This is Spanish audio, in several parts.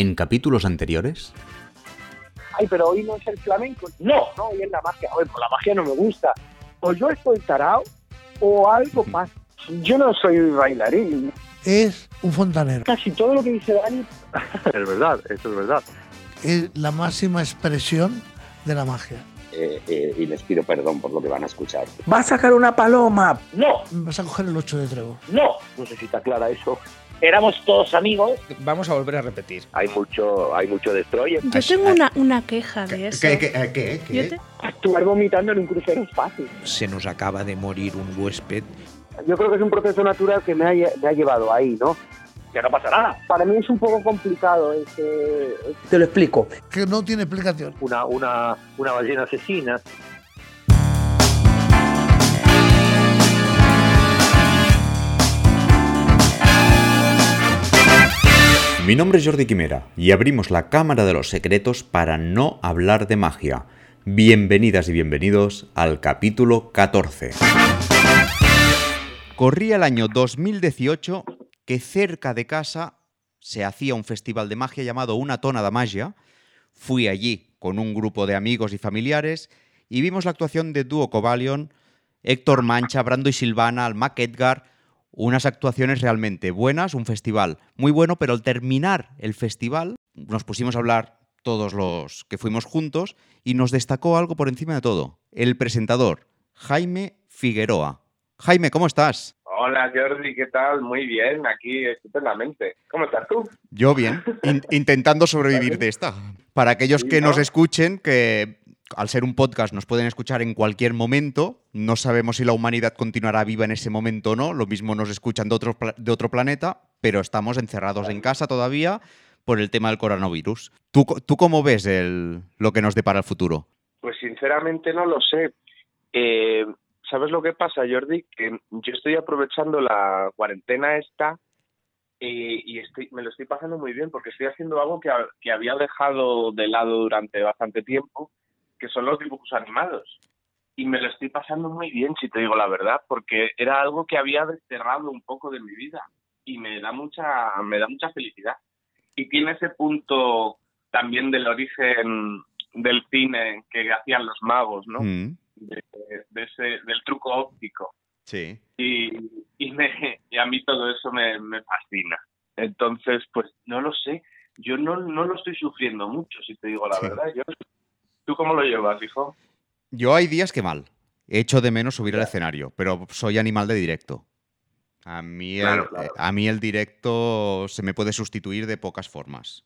en capítulos anteriores? Ay, pero hoy no es el flamenco. No, no, hoy es la magia. Oye, pues la magia no me gusta. O yo estoy tarao o algo más. Yo no soy bailarín. Es un fontanero. Casi todo lo que dice Dani Es verdad, eso es verdad. Es la máxima expresión de la magia. Eh, eh, y les pido perdón por lo que van a escuchar. ¿Va a sacar una paloma? No, Vas a coger el 8 de trevo. no. No sé si está clara eso. Éramos todos amigos. Vamos a volver a repetir. Hay mucho, hay mucho destroyer. Yo tengo una, una queja de eso. ¿Qué, qué, qué, qué? Yo te- Actuar vomitando en un crucero es fácil. Se nos acaba de morir un huésped. Yo creo que es un proceso natural que me ha, me ha llevado ahí, ¿no? Que no pasa nada. Para mí es un poco complicado. Este... Te lo explico. Que no tiene explicación. Una, una, una ballena asesina. Mi nombre es Jordi Quimera y abrimos la Cámara de los Secretos para no hablar de magia. Bienvenidas y bienvenidos al capítulo 14. Corría el año 2018 que cerca de casa se hacía un festival de magia llamado Una Tona de Magia. Fui allí con un grupo de amigos y familiares y vimos la actuación de Duo Cobalion, Héctor Mancha, Brando y Silvana, Almac Edgar, unas actuaciones realmente buenas, un festival muy bueno, pero al terminar el festival nos pusimos a hablar todos los que fuimos juntos y nos destacó algo por encima de todo, el presentador, Jaime Figueroa. Jaime, ¿cómo estás? Hola Jordi, ¿qué tal? Muy bien, aquí estupendamente. ¿Cómo estás tú? Yo bien, in- intentando sobrevivir de esta. Para aquellos que ¿no? nos escuchen, que al ser un podcast nos pueden escuchar en cualquier momento, no sabemos si la humanidad continuará viva en ese momento o no, lo mismo nos escuchan de otro, de otro planeta, pero estamos encerrados en casa todavía por el tema del coronavirus. ¿Tú, tú cómo ves el, lo que nos depara el futuro? Pues sinceramente no lo sé. Eh, ¿Sabes lo que pasa, Jordi? Que yo estoy aprovechando la cuarentena esta eh, y estoy, me lo estoy pasando muy bien porque estoy haciendo algo que había dejado de lado durante bastante tiempo, que son los dibujos animados. Y me lo estoy pasando muy bien, si te digo la verdad, porque era algo que había desterrado un poco de mi vida y me da mucha, me da mucha felicidad. Y tiene ese punto también del origen del cine que hacían los magos, ¿no? Mm, De, de ese, del truco óptico. sí. Y, y, me, y a mí todo eso me, me fascina. Entonces, pues no lo sé. Yo no, no lo estoy sufriendo mucho, si te digo la Sí. verdad. Yo, ¿Tú cómo lo llevas, hijo? Yo hay días que mal. Echo de menos subir al escenario, pero soy animal de directo. A mí, el, Claro, claro. a mí el directo se me puede sustituir de pocas formas.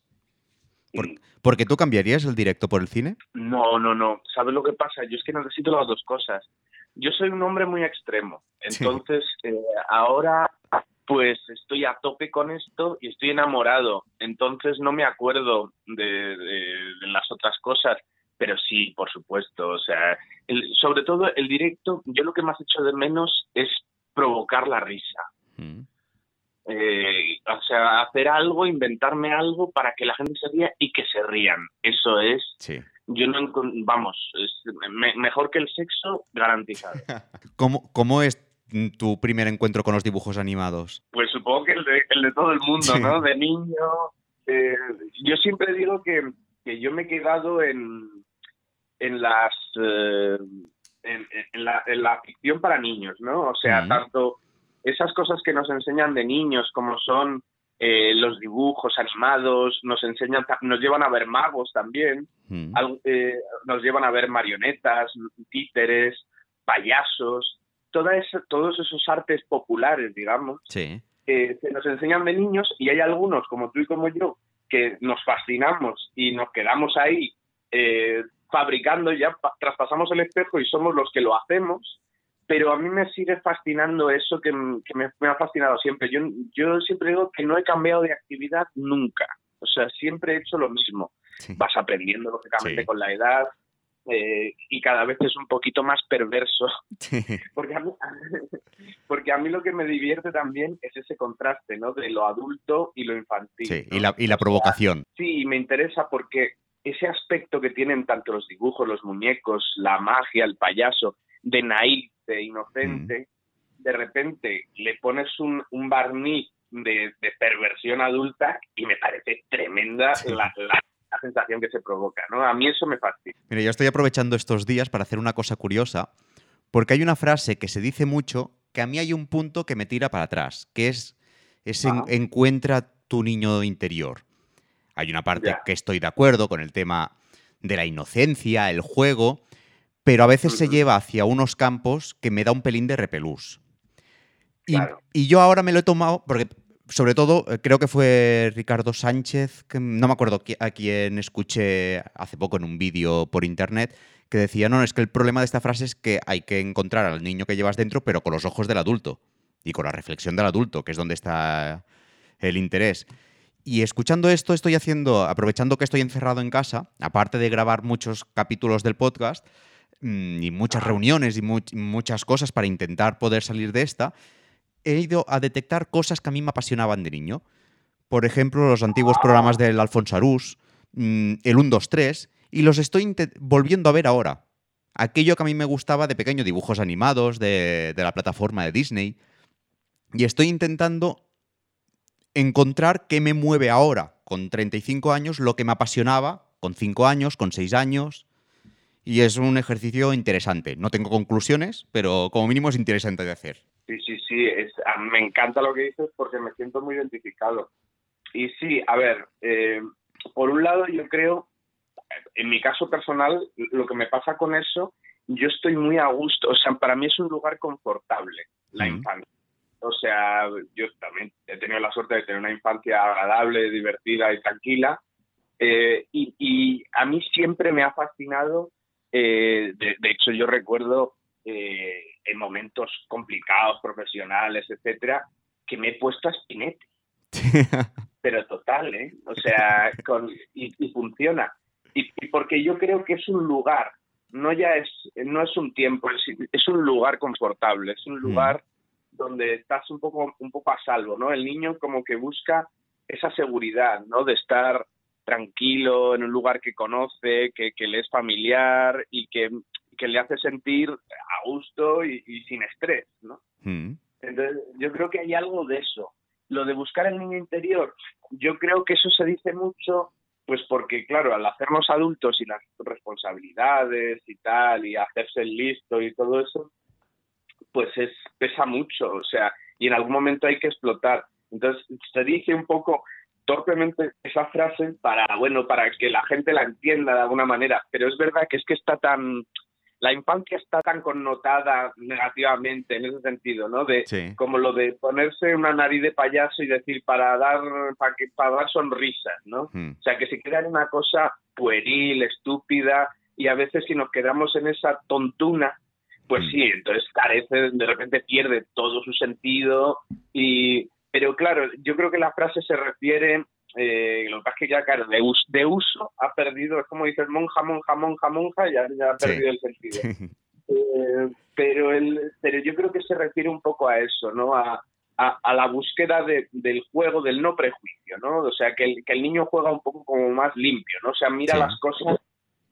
Por- porque tú cambiarías el directo por el cine. No, no, no. ¿Sabes lo que pasa? Yo es que necesito las dos cosas. Yo soy un hombre muy extremo. Sí. Entonces, eh, ahora pues estoy a tope con esto y estoy enamorado. Entonces no me acuerdo de, de- de las otras cosas. Pero sí, por supuesto. O sea, el- sobre todo el directo, yo lo que más echo de menos es provocar la risa. Mm. Eh, o sea, hacer algo, inventarme algo para que la gente se ría y que se rían. Eso es Sí. yo no vamos es me- mejor que el sexo garantizado ¿Cómo, ¿Cómo es tu primer encuentro con los dibujos animados? pues supongo que el de, el de todo el mundo Sí. no de niño eh, yo siempre digo que, que yo me he quedado en en las eh, en, en la, en la ficción para niños no o sea tanto esas cosas que nos enseñan de niños como son eh, los dibujos animados nos enseñan nos llevan a ver magos también al- eh, nos llevan a ver marionetas, títeres, payasos, toda esa- todos esos artes populares, digamos, Sí. eh, que nos enseñan de niños y hay algunos, como tú y como yo, que nos fascinamos y nos quedamos ahí eh, fabricando, ya pa- traspasamos el espejo y somos los que lo hacemos, pero a mí me sigue fascinando eso que, que me, me ha fascinado siempre. Yo, yo siempre digo que no he cambiado de actividad nunca, o sea, siempre he hecho lo mismo Sí. vas aprendiendo lógicamente Sí. con la edad eh, y cada vez es un poquito más perverso porque a, mí, porque a mí lo que me divierte también es ese contraste no de lo adulto y lo infantil Sí, ¿no? y la, y la O sea, provocación. sí me interesa porque ese aspecto que tienen tanto los dibujos los muñecos la magia el payaso de naif de inocente de repente le pones un, un barniz de, de perversión adulta y me parece tremenda Sí. la, la- la sensación que se provoca, ¿no? A mí eso me fascina. Mira, yo estoy aprovechando estos días para hacer una cosa curiosa, porque hay una frase que se dice mucho que a mí hay un punto que me tira para atrás, que es en- Ajá. encuentra tu niño interior. Hay una parte que estoy de acuerdo con el tema de la inocencia, el juego, pero a veces se lleva hacia unos campos que me da un pelín de repelús. Y, Claro. y yo ahora me lo he tomado, porque sobre todo eh, creo que fue Ricardo Sánchez, que no me acuerdo a quién escuché hace poco en un vídeo por internet, que decía, no, es que el problema de esta frase es que hay que encontrar al niño que llevas dentro, pero con los ojos del adulto y con la reflexión del adulto, que es donde está el interés. Y escuchando esto, estoy haciendo, aprovechando que estoy encerrado en casa, aparte de grabar muchos capítulos del podcast mm, y muchas reuniones y much- muchas cosas para intentar poder salir de esta, he ido a detectar cosas que a mí me apasionaban de niño. Por ejemplo, los antiguos programas del Alfonso Arús, mm, el 1, 2, 3, y los estoy volviendo a ver ahora. Aquello que a mí me gustaba de pequeño, dibujos animados de, de la plataforma de Disney. Y estoy intentando encontrar qué me mueve ahora, con 35 años, lo que me apasionaba con 5 años, con 6 años. Y es un ejercicio interesante. No tengo conclusiones, pero como mínimo es interesante de hacer. Sí, sí, sí, es, a- me encanta lo que dices porque me siento muy identificado. Y sí, a ver, eh, por un lado yo creo, en mi caso personal, lo que me pasa con eso, yo estoy muy a gusto, o sea, para mí es un lugar confortable, la Mm. infancia. O sea, yo también he tenido la suerte de tener una infancia agradable, divertida y tranquila. eh, y, y a mí siempre me ha fascinado, eh, de, de hecho yo recuerdo eh, en momentos complicados, profesionales, etcétera, que me he puesto a espinete, pero total, ¿eh? O sea, con, y, y funciona. Y, y porque yo creo que es un lugar, no ya es, no es un tiempo, es, es un lugar confortable, es un lugar donde estás un poco, un poco a salvo, ¿no? El niño como que busca esa seguridad, ¿no? De estar tranquilo en un lugar que conoce, que, que le es familiar y que, que le hace sentir a gusto y, y sin estrés, ¿no? Mm. Entonces, yo creo que hay algo de eso. Lo de buscar el niño interior, yo creo que eso se dice mucho, pues porque, claro, al hacernos adultos y las responsabilidades y tal, y hacerse el listo y todo eso, pues es pesa mucho, o sea, y en algún momento hay que explotar. Entonces, se dice un poco torpemente esa frase para, bueno, para que la gente la entienda de alguna manera, pero es verdad que es que está tan, la infancia está tan connotada negativamente en ese sentido, ¿no? De Sí. como lo de ponerse una nariz de payaso y decir para dar para, que, para dar sonrisas, ¿no? Mm. O sea, que se queda en una cosa pueril, estúpida, y a veces si nos quedamos en esa tontuna, pues Mm. sí, entonces carece, de repente pierde todo su sentido, y pero claro, yo creo que la frase se refiere, eh, lo que pasa es que ya, claro, de, us- de uso ha perdido, es como dices monja, monja, monja, monja, ya, ya ha Sí. perdido el sentido. Eh, pero el, pero yo creo que se refiere un poco a eso, ¿no? A, a, a la búsqueda de- del juego, del no prejuicio, ¿no? O sea, que el, que el niño juega un poco como más limpio, ¿no? O sea, mira Sí. las cosas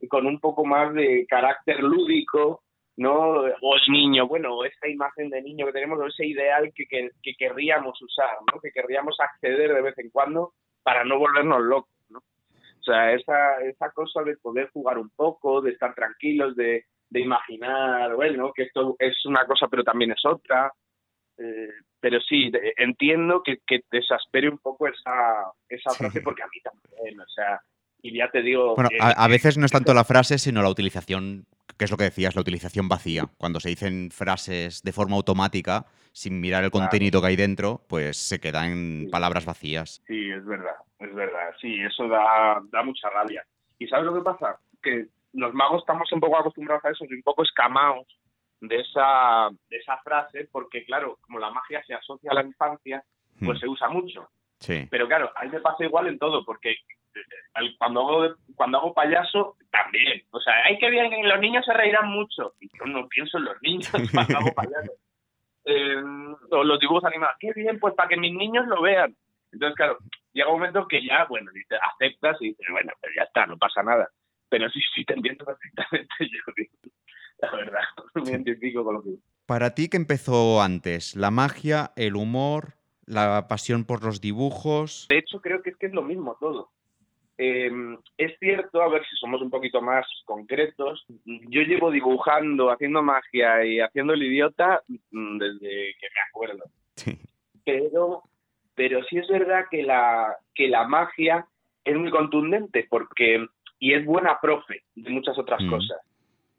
con un poco más de carácter lúdico, ¿no? O el niño, bueno, esa imagen de niño que tenemos, o ese ideal que, que, que querríamos usar, ¿no? Que querríamos acceder de vez en cuando para no volvernos locos, ¿no? O sea, esa, esa cosa de poder jugar un poco, de estar tranquilos, de, de imaginar, bueno, que esto es una cosa pero también es otra. Eh, pero sí, entiendo que, que te exaspere un poco esa, esa frase porque a mí también, o sea, y ya te digo... Bueno, eh, a, a veces no es tanto la frase, sino la utilización, que es lo que decías, la utilización vacía. Cuando se dicen frases de forma automática, sin mirar el contenido que hay dentro, pues se quedan Sí. palabras vacías. Sí, es verdad, es verdad. Sí, eso da, da mucha rabia. ¿Y sabes lo que pasa? Que los magos estamos un poco acostumbrados a eso, y un poco escamados de esa, de esa frase, porque claro, como la magia se asocia a la infancia, pues Mm. se usa mucho. Sí. Pero claro, a mí me pasa igual en todo, porque cuando hago, cuando hago payaso, también. O sea, hay que bien, los niños se reirán mucho. Y yo no pienso en los niños cuando hago payaso. Eh, o los dibujos animados, qué bien, pues para que mis niños lo vean. Entonces, claro, llega un momento que ya, bueno, aceptas y dices, bueno, pero ya está, no pasa nada. Pero sí, sí, te entiendo perfectamente, yo la verdad, me identifico con lo que Para ti, ¿qué empezó antes? ¿La magia, el humor, la pasión por los dibujos. De hecho, creo que es que es lo mismo todo. Eh, es cierto, a ver si somos un poquito más concretos, yo llevo dibujando, haciendo magia y haciendo el idiota mm, desde que me acuerdo. Sí. Pero, pero sí es verdad que la, que la magia es muy contundente porque y es buena profe de muchas otras Mm. cosas.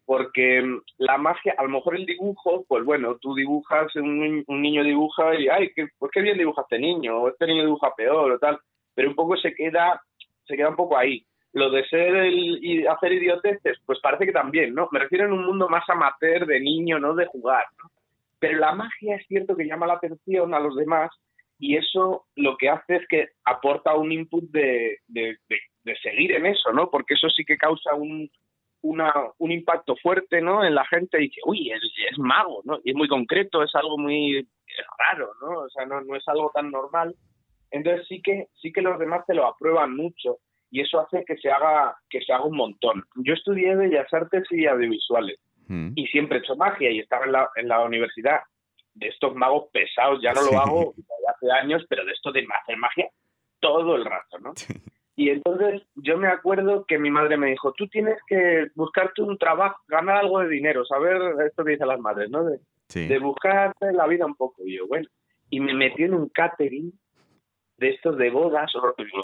Porque mm, la magia, a lo mejor el dibujo, pues bueno, tú dibujas, un, un niño dibuja y, ay, qué, pues qué bien dibuja este niño, o este niño dibuja peor, o tal, pero un poco se queda, se queda un poco ahí. Lo de ser el, y hacer idioteces, pues parece que también, ¿no? Me refiero en un mundo más amateur de niño, no de jugar, ¿no? Pero la magia es cierto que llama la atención a los demás y eso lo que hace es que aporta un input de, de, de- seguir en eso, ¿no? Porque eso sí que causa un, un impacto fuerte, ¿no? En la gente y dice, uy, es, es mago, ¿no? Y es muy concreto, es algo muy raro, ¿no? O sea, no, no es algo tan normal. Entonces sí que sí que los demás te lo aprueban mucho y eso hace que se haga que se haga un montón. Yo estudié Bellas Artes y audiovisuales Mm. y siempre he hecho magia y estaba en la, en la universidad de estos magos pesados, ya no Sí. lo hago hace años, pero de esto de hacer magia todo el rato, ¿no? Sí. Y entonces yo me acuerdo que mi madre me dijo, tú tienes que buscarte un trabajo, ganar algo de dinero, saber esto que dicen las madres, ¿no? De, Sí. de buscarte la vida un poco. Y yo, bueno, y me metí en un catering de estos de bodas,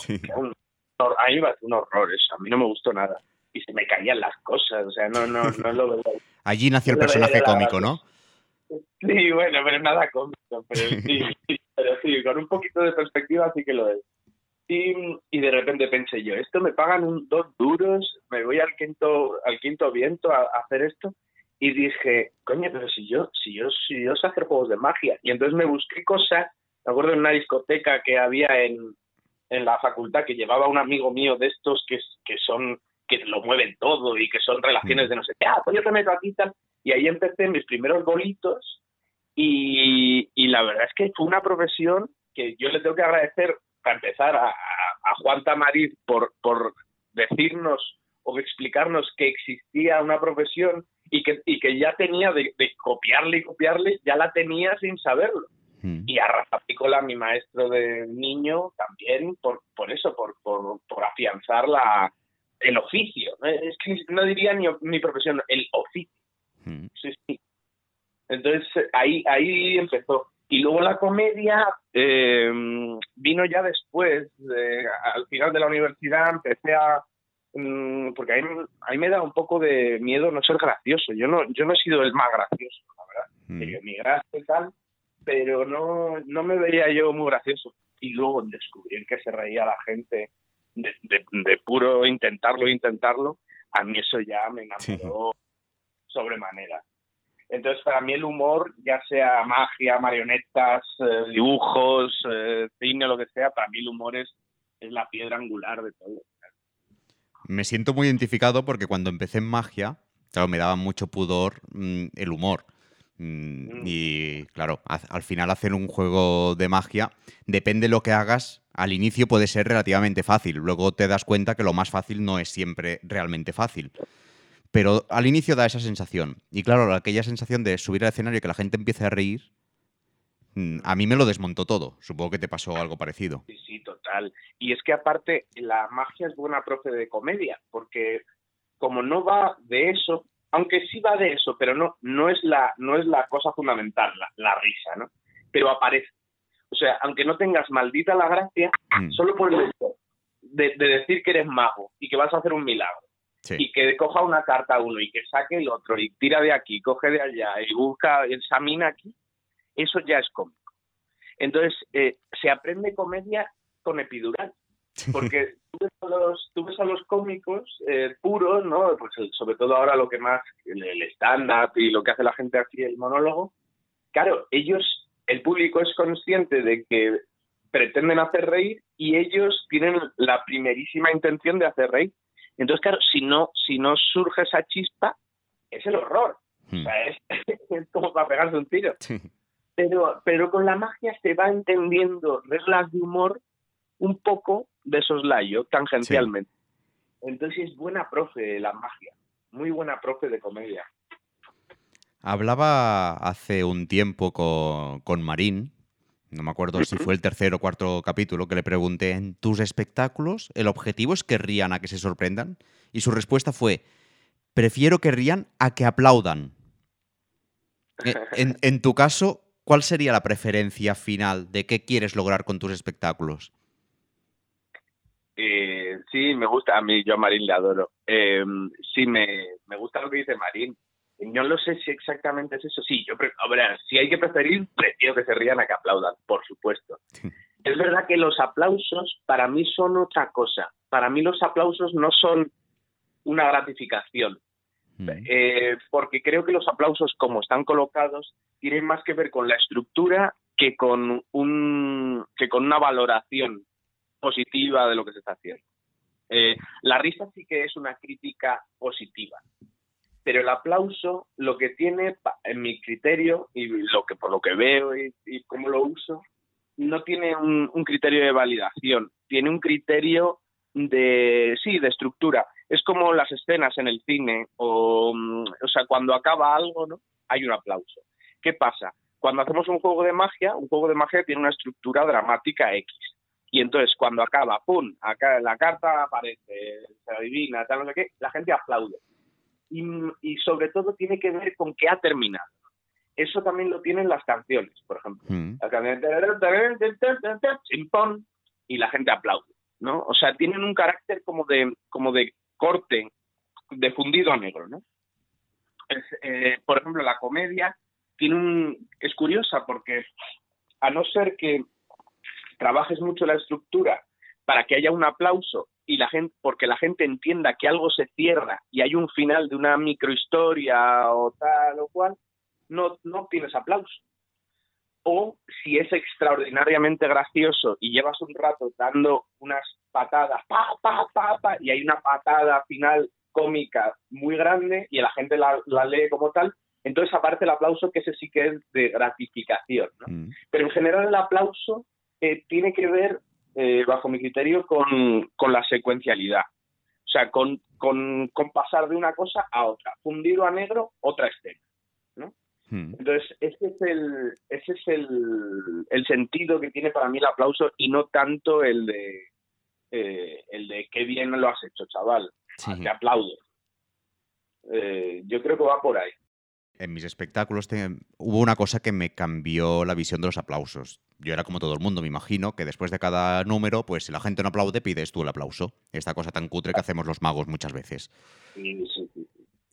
Sí. un, a mí me pareció un horror eso, a mí no me gustó nada. Y se me caían las cosas, o sea, no, no, no lo veía. Allí nació el personaje cómico, ¿no? Sí, bueno, pero nada cómico, pero sí, sí, pero sí, con un poquito de perspectiva sí que lo es. Y, y de repente pensé yo, esto me pagan un, dos duros, me voy al quinto, al quinto viento a, a hacer esto. Y dije, coño, pero si yo, si yo, si yo sé hacer juegos de magia. Y entonces me busqué cosas, me acuerdo en una discoteca que había en, en la facultad que llevaba un amigo mío de estos que, que son, que lo mueven todo y que son relaciones de no sé qué, ah, pues yo te meto aquí tal. Y ahí empecé mis primeros bolitos y, y la verdad es que fue una profesión que yo le tengo que agradecer para empezar a, a, a Juan Tamariz por, por decirnos o explicarnos que existía una profesión y que, y que ya tenía de, de copiarle y copiarle, ya la tenía sin saberlo. Mm. Y a Rafa Picola, mi maestro de niño, también por, por eso, por, por, por afianzar la, el oficio. ¿no? Es que no diría ni mi profesión, el oficio. Mm. Sí, sí. Entonces ahí, ahí empezó. Y luego la comedia eh, vino ya después, de- al final de la universidad empecé a... mm, porque ahí, ahí me da un poco de miedo no ser gracioso. Yo no, yo no he sido el más gracioso, la verdad. Mm. Mi gracia y tal, pero no, no me veía yo muy gracioso. Y luego descubrir que se reía la gente de, de- de puro intentarlo, intentarlo, a mí eso ya me enamoró sobremanera. Entonces, para mí el humor, ya sea magia, marionetas, eh, dibujos, eh, cine, lo que sea, para mí el humor es, es la piedra angular de todo. Me siento muy identificado porque cuando empecé en magia, claro, me daba mucho pudor mm, el humor. Mm, Mm. Y claro, al final hacer un juego de magia, depende de lo que hagas, al inicio puede ser relativamente fácil. Luego te das cuenta que lo más fácil no es siempre realmente fácil. Pero al inicio da esa sensación. Y claro, aquella sensación de subir al escenario y que la gente empiece a reír, mm, a mí me lo desmontó todo. Supongo que te pasó algo parecido. Sí, sí, total. Y es que aparte, la magia es buena profe de comedia, porque como no va de eso, aunque sí va de eso, pero no, no es la, no es la cosa fundamental, la, la risa, ¿no? Pero aparece. O sea, aunque no tengas maldita la gracia, Mm, solo por el hecho de, de decir que eres mago y que vas a hacer un milagro. sí. y que coja una carta uno y que saque el otro y tira de aquí, coge de allá y busca, examina aquí, eso ya es cómico. Entonces, eh, se aprende comedia con epidural, porque tú ves a los, tú ves a los cómicos eh, puros, ¿no? Pues el- sobre todo ahora lo que más, el, el stand-up y lo que hace la gente aquí, el monólogo, claro, ellos, el público es consciente de que pretenden hacer reír y ellos tienen la primerísima intención de hacer reír. Entonces, claro, si no, si no surge esa chispa, es el horror. O sea, es, es como para pegarse un tiro. sí. Pero, pero con la magia se va entendiendo reglas de humor un poco de soslayo, tangencialmente. Entonces es buena profe la magia, muy buena profe de comedia. Hablaba hace un tiempo con, con Marín no me acuerdo si fue el tercer o cuarto capítulo, que le pregunté, ¿en tus espectáculos el objetivo es que rían a que se sorprendan? Y su respuesta fue, prefiero que rían a que aplaudan. E- En, en tu caso, ¿cuál sería la preferencia final de qué quieres lograr con tus espectáculos? Sí, me gusta. A mí, yo a Marín le adoro. Eh, sí, me, me gusta lo que dice Marín. No lo sé si exactamente es eso. Sí, yo, ver, si hay que preferir, prefiero que se rían a que aplaudan, por supuesto. Es verdad que los aplausos para mí son otra cosa. Para mí los aplausos no son una gratificación. Mm. Eh, porque creo que los aplausos, como están colocados, tienen más que ver con la estructura que con un que con una valoración positiva de lo que se está haciendo. Eh, la risa sí que es una crítica positiva, pero el aplauso lo que tiene, en mi criterio y lo que por lo que veo y, y cómo lo uso, no tiene un, un criterio de validación, tiene un criterio de sí de estructura. Es como las escenas en el cine o, mm, o sea, cuando acaba algo, ¿no? Hay un aplauso. ¿Qué pasa? Cuando hacemos un juego de magia, un juego de magia tiene una estructura dramática X. Y entonces cuando acaba, ¡pum! Acá la carta aparece, se adivina, tal, no sé qué, la gente aplaude. Y, y sobre todo tiene que ver con que ha terminado. Eso también lo tienen las canciones, por ejemplo. Mm. La canción y la gente aplaude, ¿no? O sea, tienen un carácter como de, como de corte, de fundido a negro, ¿no? Es, eh, por ejemplo, la comedia tiene un, es curiosa porque a no ser que trabajes mucho la estructura para que haya un aplauso y la gente, porque la gente entienda que algo se cierra y hay un final de una microhistoria o tal o cual, no, no obtienes aplauso. O si es extraordinariamente gracioso y llevas un rato dando unas patadas, pa, pa, pa, pa, y hay una patada final cómica muy grande y la gente la, la lee como tal, entonces aparece el aplauso que ese sí que es de gratificación. ¿no? Mm. Pero en general el aplauso eh, tiene que ver, eh, bajo mi criterio, con, con la secuencialidad. O sea, con, con, con pasar de una cosa a otra. Fundido a negro, otra escena. Mm. Entonces, ese es el, ese es el, el sentido que tiene para mí el aplauso y no tanto el de eh, el de qué bien lo has hecho, chaval. Sí. Te aplaudo. Eh, yo creo que va por ahí. En mis espectáculos te- hubo una cosa que me cambió la visión de los aplausos. Yo era como todo el mundo, me imagino, que después de cada número, pues si la gente no aplaude, pides tú el aplauso. Esta cosa tan cutre que hacemos los magos muchas veces.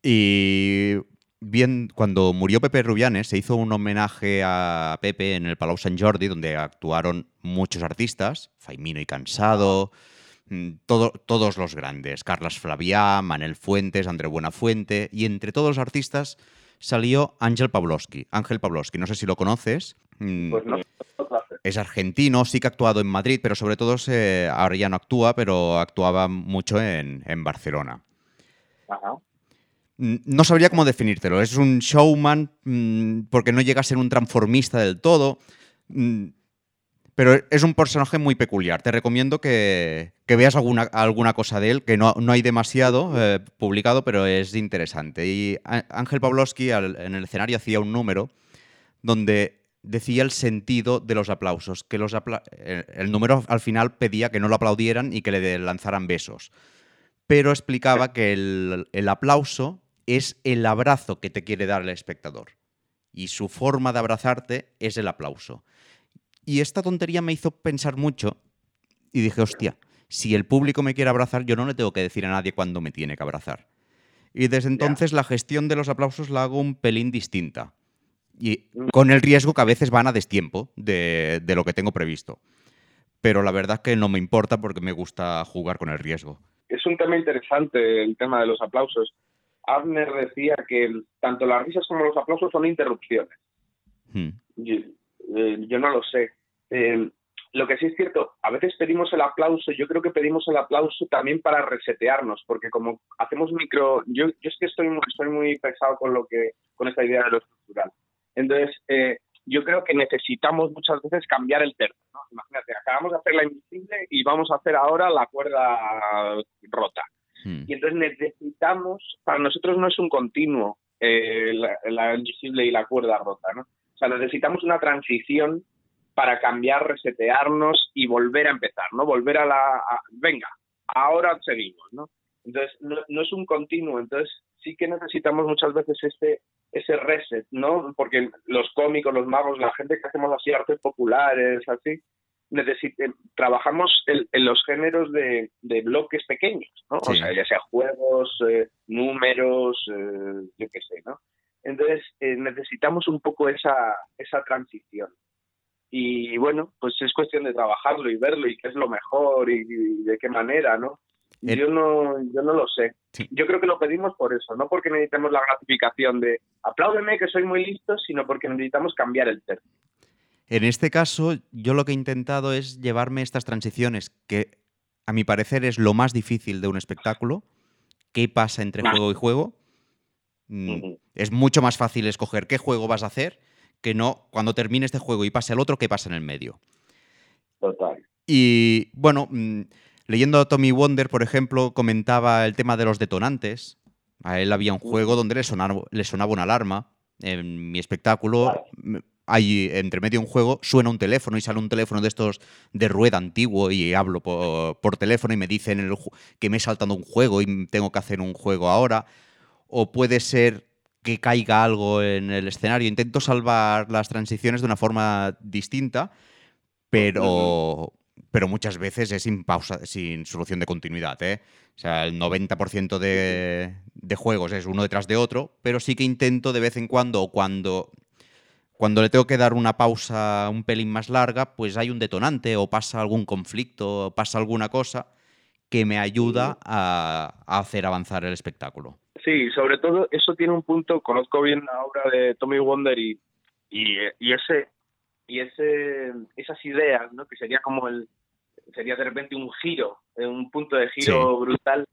Y bien, cuando murió Pepe Rubianes, se hizo un homenaje a Pepe en el Palau Sant Jordi, donde actuaron muchos artistas, Faimino y Cansado, mm, todo- todos los grandes, Carlas Flavià, Manel Fuentes, André Buenafuente, y entre todos los artistas salió Ángel Pavlovsky. Ángel Pavlovsky, no sé si lo conoces. Mm, Pues no, es argentino, sí que ha actuado en Madrid, pero sobre todo se- ahora ya no actúa, pero actuaba mucho en, en Barcelona. Ajá. No sabría cómo definírtelo. Es un showman mm, porque no llega a ser un transformista del todo. mm, Pero es un personaje muy peculiar. Te recomiendo que, que veas alguna, alguna cosa de él, que no, no hay demasiado eh, publicado, pero es interesante. Y Ángel Pavlovsky al- en el escenario hacía un número donde decía el sentido de los aplausos, que los apla- eh, el número al final pedía que no lo aplaudieran y que le lanzaran besos pero explicaba que el, el aplauso es el abrazo que te quiere dar el espectador. Y su forma de abrazarte es el aplauso. Y esta tontería me hizo pensar mucho y dije, hostia, si el público me quiere abrazar, yo no le tengo que decir a nadie cuándo me tiene que abrazar. Y desde entonces la gestión de los aplausos la hago un pelín distinta. Y con el riesgo que a veces van a destiempo de, de lo que tengo previsto. Pero la verdad que no me importa porque me gusta jugar con el riesgo. es un tema interesante el tema de los aplausos. Abner decía que tanto las risas como los aplausos son interrupciones. Hmm. Yo, eh, yo no lo sé. Eh, lo que sí es cierto, a veces pedimos el aplauso, yo creo que pedimos el aplauso también para resetearnos, porque como hacemos micro, yo, yo es que estoy, muy- estoy muy pesado con lo que, con esta idea de lo estructural. Entonces, eh, yo creo que necesitamos muchas veces cambiar el tercio. ¿no? Imagínate, acabamos de hacer la invisible y vamos a hacer ahora la cuerda rota. Hmm. Y entonces necesitamos, para nosotros no es un continuo eh, la, la invisible y la cuerda rota, ¿no? O sea, necesitamos una transición para cambiar, resetearnos y volver a empezar, ¿no? Volver a la... a- venga, ahora seguimos, ¿no? Entonces, no, no es un continuo, entonces sí que necesitamos muchas veces este ese reset, ¿no? Porque los cómicos, los magos, la gente que hacemos así artes populares, así, necesit- eh, trabajamos en, en los géneros de, de bloques pequeños, ¿no? O sea, ya sea juegos, eh, números, eh, yo qué sé, ¿no? Entonces, eh, necesitamos un poco esa, esa transición. Y bueno, pues es cuestión de trabajarlo y verlo y qué es lo mejor y, y de qué manera, ¿no? El- Yo no, yo no lo sé. Sí. Yo creo que lo pedimos por eso, no porque necesitemos la gratificación de apláudeme que soy muy listo, sino porque necesitamos cambiar el tercio. En este caso, yo lo que he intentado es llevarme estas transiciones, que a mi parecer es lo más difícil de un espectáculo. ¿Qué pasa entre juego y juego? Mm. Es mucho más fácil escoger qué juego vas a hacer que no cuando termine este juego y pase al otro, qué pasa en el medio. Total. Y bueno, mm, leyendo a Tommy Wonder, por ejemplo, comentaba el tema de los detonantes. A él había un juego donde le sonaba, le sonaba una alarma. En mi espectáculo, hay entre medio un juego, suena un teléfono y sale un teléfono de estos de rueda antiguo y hablo por, por teléfono y me dicen el que me he saltado un juego y tengo que hacer un juego ahora. O puede ser que caiga algo en el escenario. Intento salvar las transiciones de una forma distinta, pero, pero muchas veces es sin pausa, sin solución de continuidad. ¿eh? O sea, el 90% de, de juegos es uno detrás de otro, pero sí que intento de vez en cuando, o cuando, cuando le tengo que dar una pausa un pelín más larga, pues hay un detonante, o pasa algún conflicto, o pasa alguna cosa que me ayuda a, a hacer avanzar el espectáculo. Sí, sobre todo eso tiene un punto, conozco bien la obra de Tommy Wonder y, y, y ese y ese esas ideas, ¿no? Que sería como el sería de repente un giro, eh, un punto de giro brutal.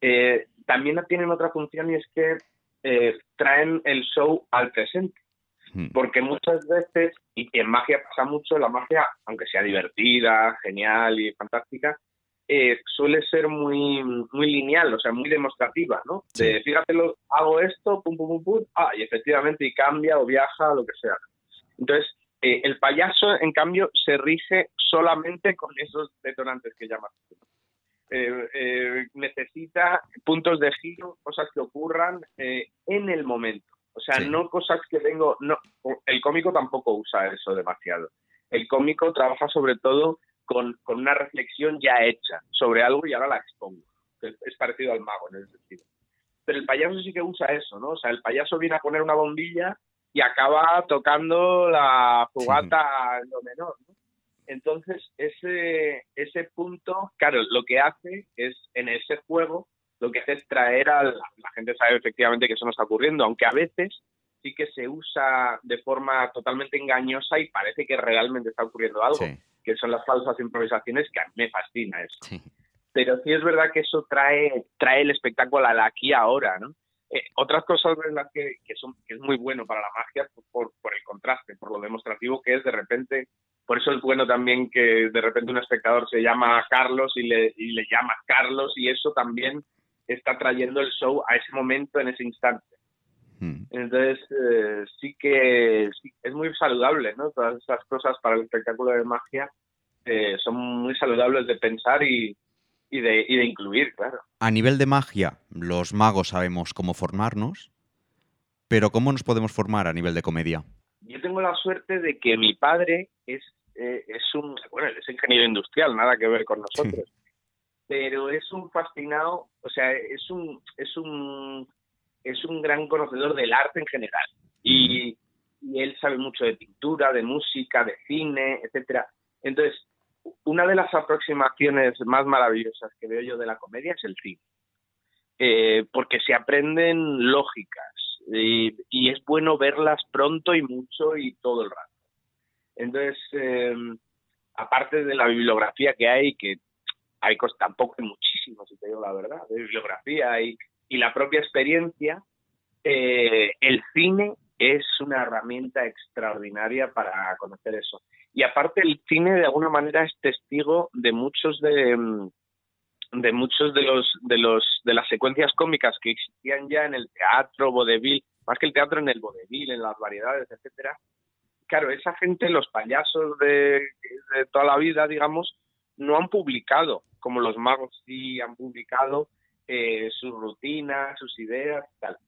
eh, también tienen otra función y es que eh, traen el show al presente. Hmm. Porque muchas veces, y en magia pasa mucho, la magia, aunque sea divertida, genial y fantástica, eh, suele ser muy, muy lineal, o sea, muy demostrativa, ¿no? Sí. De, fíjate, lo, hago esto, pum, pum, pum, pum, ah, y efectivamente, y cambia o viaja, lo que sea. Entonces, eh, el payaso, en cambio, se rige solamente con esos detonantes que llamas. Eh, eh, necesita puntos de giro, cosas que ocurran eh, en el momento. O sea, Sí. no cosas que vengo. No, el cómico tampoco usa eso demasiado. El cómico trabaja sobre todo con, con una reflexión ya hecha sobre algo y ahora la expongo. Es parecido al mago en ese sentido. Pero el payaso sí que usa eso, ¿no? O sea, el payaso viene a poner una bombilla y acaba tocando la jugata en lo menor, ¿no? Entonces, ese, ese punto, claro, lo que hace es, en ese juego, lo que hace es traer a la, la gente sabe efectivamente que eso no está ocurriendo, aunque a veces sí que se usa de forma totalmente engañosa y parece que realmente está ocurriendo algo, Sí, que son las falsas improvisaciones, que a mí me fascina eso sí. pero sí es verdad que eso trae trae el espectáculo al aquí y ahora, ¿no? Eh, otras cosas las que, que, son, que es muy bueno para la magia por, por, el contraste, por lo demostrativo que es de repente, por eso es bueno también que de repente un espectador se llama Carlos y le, y le llamas Carlos y eso también está trayendo el show a ese momento, en ese instante. Mm. Entonces, eh, sí que sí, es muy saludable, ¿no? Todas esas cosas para el espectáculo de magia eh, son muy saludables de pensar y, y, de, y de incluir, claro. A nivel de magia, los magos sabemos cómo formarnos, pero ¿cómo nos podemos formar a nivel de comedia? Yo tengo la suerte de que mi padre es, eh, es un, bueno, él es ingeniero industrial, nada que ver con nosotros, pero es un fascinado, o sea, es un, es un, es un gran conocedor del arte en general y, y él sabe mucho de pintura, de música, de cine, etcétera. Entonces, una de las aproximaciones más maravillosas que veo yo de la comedia es el cine, eh, porque se aprenden lógicas y, es bueno verlas pronto y mucho y todo el rato. Entonces, eh, aparte de la bibliografía que hay, que hay tampoco hay muchísimo, si te digo la verdad, de bibliografía y, y la propia experiencia, eh, el cine es una herramienta extraordinaria para conocer eso. Y aparte el cine de alguna manera es testigo de muchos de de muchos de los de los de las secuencias cómicas que existían ya en el teatro vodevil, más que el teatro en el vodevil, en las variedades, etcétera, claro, esa gente, los payasos de, de toda la vida, digamos, no han publicado, como los magos sí han publicado eh, sus rutinas, sus ideas, tal.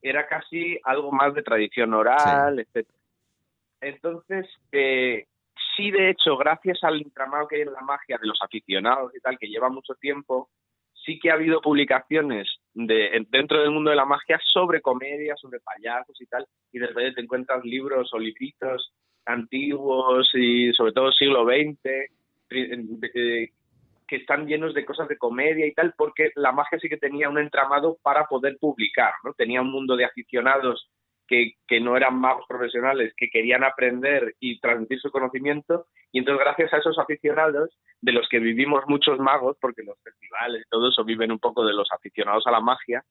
Era casi algo más de tradición oral, etc. Entonces, eh, sí, de hecho, gracias al entramado que hay en la magia de los aficionados y tal, que lleva mucho tiempo, sí que ha habido publicaciones de, dentro del mundo de la magia sobre comedia, sobre payasos y tal, y de repente te encuentras libros o libritos antiguos y sobre todo siglo XX eh, que están llenos de cosas de comedia y tal, porque la magia sí que tenía un entramado para poder publicar, ¿no? Tenía un mundo de aficionados que, no eran magos profesionales, que querían aprender y transmitir su conocimiento. Y entonces, gracias a esos aficionados, de los que vivimos muchos magos, porque los festivales y todo eso viven un poco de los aficionados a la magia,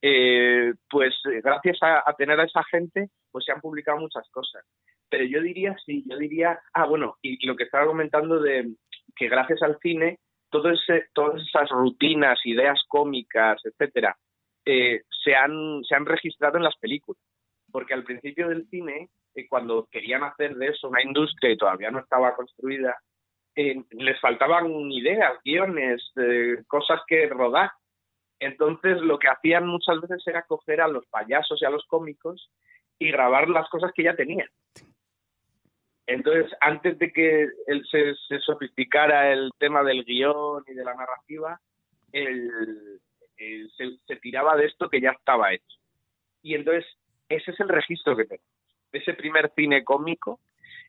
eh, pues eh, gracias a, a, tener a esa gente, pues se han publicado muchas cosas. Pero yo diría, sí, yo diría, ah, bueno, y lo que estaba comentando de que gracias al cine, todo ese, todas esas rutinas, ideas cómicas, etcétera, eh, se, han, se han registrado en las películas porque al principio del cine, eh, cuando querían hacer de eso una industria y todavía no estaba construida, eh, les faltaban ideas, guiones, eh, cosas que rodar. Entonces lo que hacían muchas veces era coger a los payasos y a los cómicos y grabar las cosas que ya tenían. Entonces, antes de que él se, sofisticara el tema del guion y de la narrativa, se, se tiraba de esto que ya estaba hecho. Y entonces ese es el registro que tenemos. Ese primer cine cómico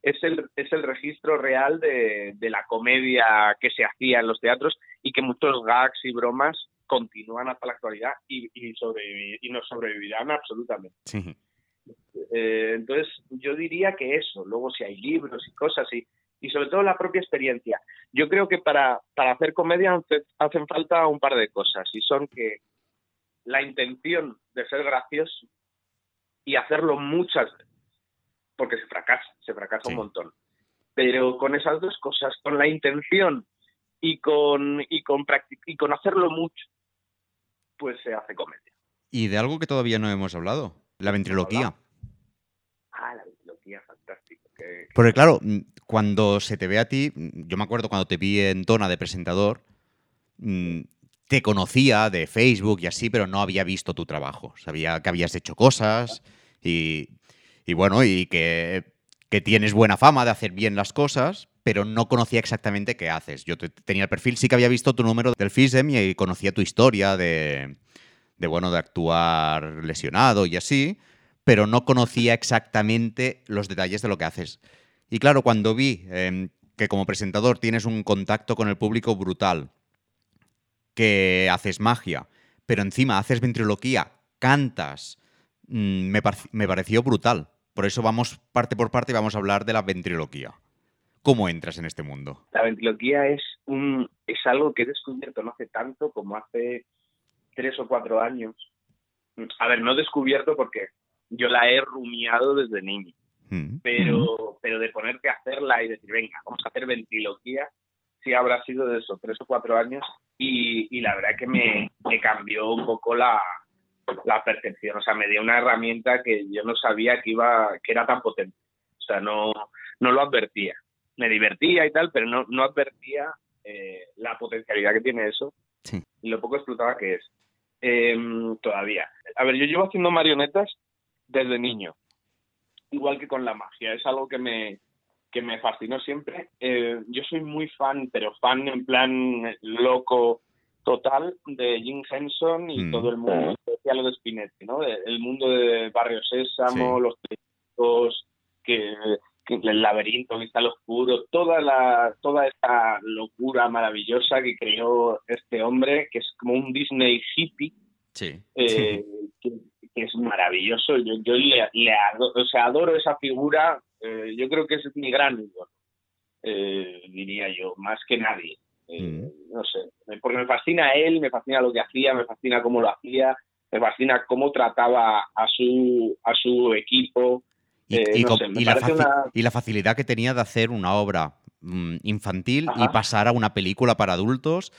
es el, es el registro real de, de, la comedia que se hacía en los teatros y que muchos gags y bromas continúan hasta la actualidad y, y, y nos sobrevivirán absolutamente. Sí. Eh, entonces, yo diría que eso. Luego, si hay libros y cosas, y, y sobre todo la propia experiencia. Yo creo que para, para hacer comedia hacen falta un par de cosas, y son que la intención de ser gracioso y hacerlo muchas veces, porque se fracasa, se fracasa sí. un montón. Pero con esas dos cosas, con la intención y con, y con, y con hacerlo mucho, pues se hace comedia. Y de algo que todavía no hemos hablado, la ventriloquía. Ah, la ventriloquía, fantástico. Que, Porque claro, mm, cuando se te ve a ti, mm, yo me acuerdo cuando te vi en Tona de presentador, mmm, te conocía de Facebook y así, pero no había visto tu trabajo. Sabía que habías hecho cosas y, bueno, y que, que, tienes buena fama de hacer bien las cosas, pero no conocía exactamente qué haces. Yo te, tenía el perfil, sí que había visto tu número del FISEM y conocía tu historia de, de, bueno, de actuar lesionado y así, pero no conocía exactamente los detalles de lo que haces. Y claro, cuando vi eh, que como presentador tienes un contacto con el público brutal, que haces magia, pero encima haces ventriloquía, cantas, mmm, me, me, pareció brutal. Por eso vamos parte por parte y vamos a hablar de la ventriloquía. ¿Cómo entras en este mundo? La ventriloquía es, un, es algo que he descubierto no hace tanto como hace tres o cuatro años. A ver, no descubierto porque yo la he rumiado desde niño. Mm. Pero, pero de ponerte a hacerla y decir, venga, vamos a hacer ventriloquía, sí habrá sido de esos tres o cuatro años y, y la verdad que me, me, cambió un poco la, la percepción, o sea, me dio una herramienta que yo no sabía que iba, que era tan potente, o sea, no, no lo advertía, me divertía y tal, pero no, no advertía eh, la potencialidad que tiene eso sí. y lo poco explotaba que es. Eh, todavía. A ver, yo llevo haciendo marionetas desde niño, igual que con la magia, es algo que me, que me fascinó siempre. Eh, yo soy muy fan, pero fan en plan loco total de Jim Henson y mm. todo el mundo, especial lo de Spinetti, ¿no? El mundo de Barrio Sésamo, sí. los técnicos, que, que, el laberinto, que está el oscuro, toda la toda esa locura maravillosa que creó este hombre, que es como un Disney hippie. Sí. Eh, que, que, es maravilloso. Yo, yo le, le adoro, o sea, adoro esa figura eh, yo creo que es mi gran ídolo, eh, diría yo, más que nadie. Eh, mm. No sé, porque me fascina él, me fascina lo que hacía, me fascina cómo lo hacía, me fascina cómo trataba a su, a su equipo. Y, y, no sé, y, la una... y, la facilidad que tenía de hacer una obra mmm, infantil Ajá. y pasar a una película para adultos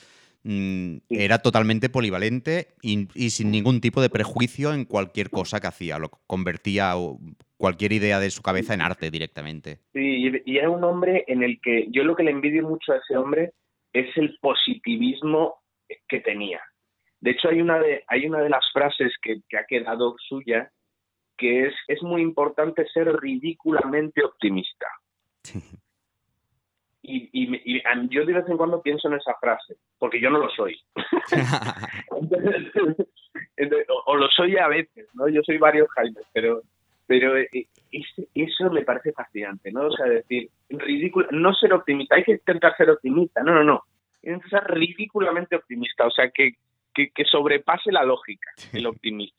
mm, era totalmente polivalente y, y sin ningún tipo de prejuicio en cualquier cosa que hacía. Lo convertía cualquier idea de su cabeza en arte directamente. Sí, y- y era un hombre en el que yo lo que le envidio mucho a ese hombre es el positivismo que tenía. De hecho, hay una de, hay una de las frases que, que ha quedado suya que es, es muy importante ser ridículamente optimista. Y, y y yo de vez en cuando pienso en esa frase, porque yo no lo soy. Entonces, entonces, o, o lo soy a veces, ¿no? Yo soy varios Jaimes, pero, pero eh, es- eso me parece fascinante, ¿no? O sea, decir, ridículo, no ser optimista, hay que intentar ser optimista, no, no, no. Que ser ridículamente optimista, o sea, que, que, que sobrepase la lógica el optimismo.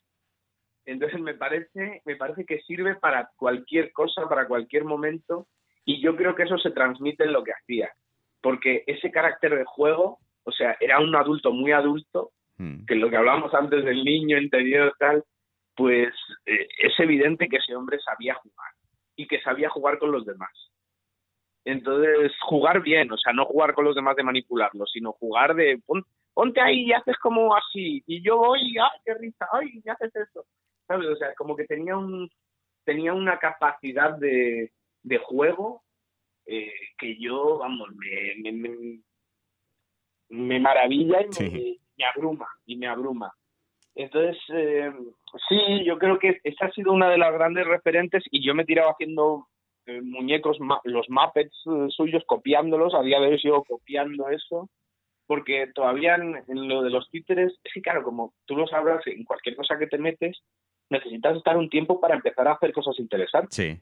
Entonces me parece, me parece que sirve para cualquier cosa, para cualquier momento, y yo creo que eso se transmite en lo que hacía, porque ese carácter de juego, o sea, era un adulto muy adulto, Mm. que lo que hablábamos antes del niño interior tal, pues eh, es evidente que ese hombre sabía jugar y que sabía jugar con los demás. Entonces, jugar bien, o sea, no jugar con los demás de manipularlos, sino jugar de pon- ponte ahí y haces como así, y yo voy, ay, qué risa, ay, y haces eso. ¿Sabes? O sea, como que tenía un tenía una capacidad de, de juego eh, que yo, vamos, me, me, me- me maravilla y me, Sí. me abruma, y me abruma. Entonces, eh, sí, yo creo que esa ha sido una de las grandes referentes y yo me he tirado haciendo eh, muñecos, ma- los Muppets eh, suyos, copiándolos, a día de hoy sigo copiando eso, porque todavía en, en lo de los títeres, es que claro, como tú lo sabrás, en cualquier cosa que te metes, necesitas estar un tiempo para empezar a hacer cosas interesantes. Sí.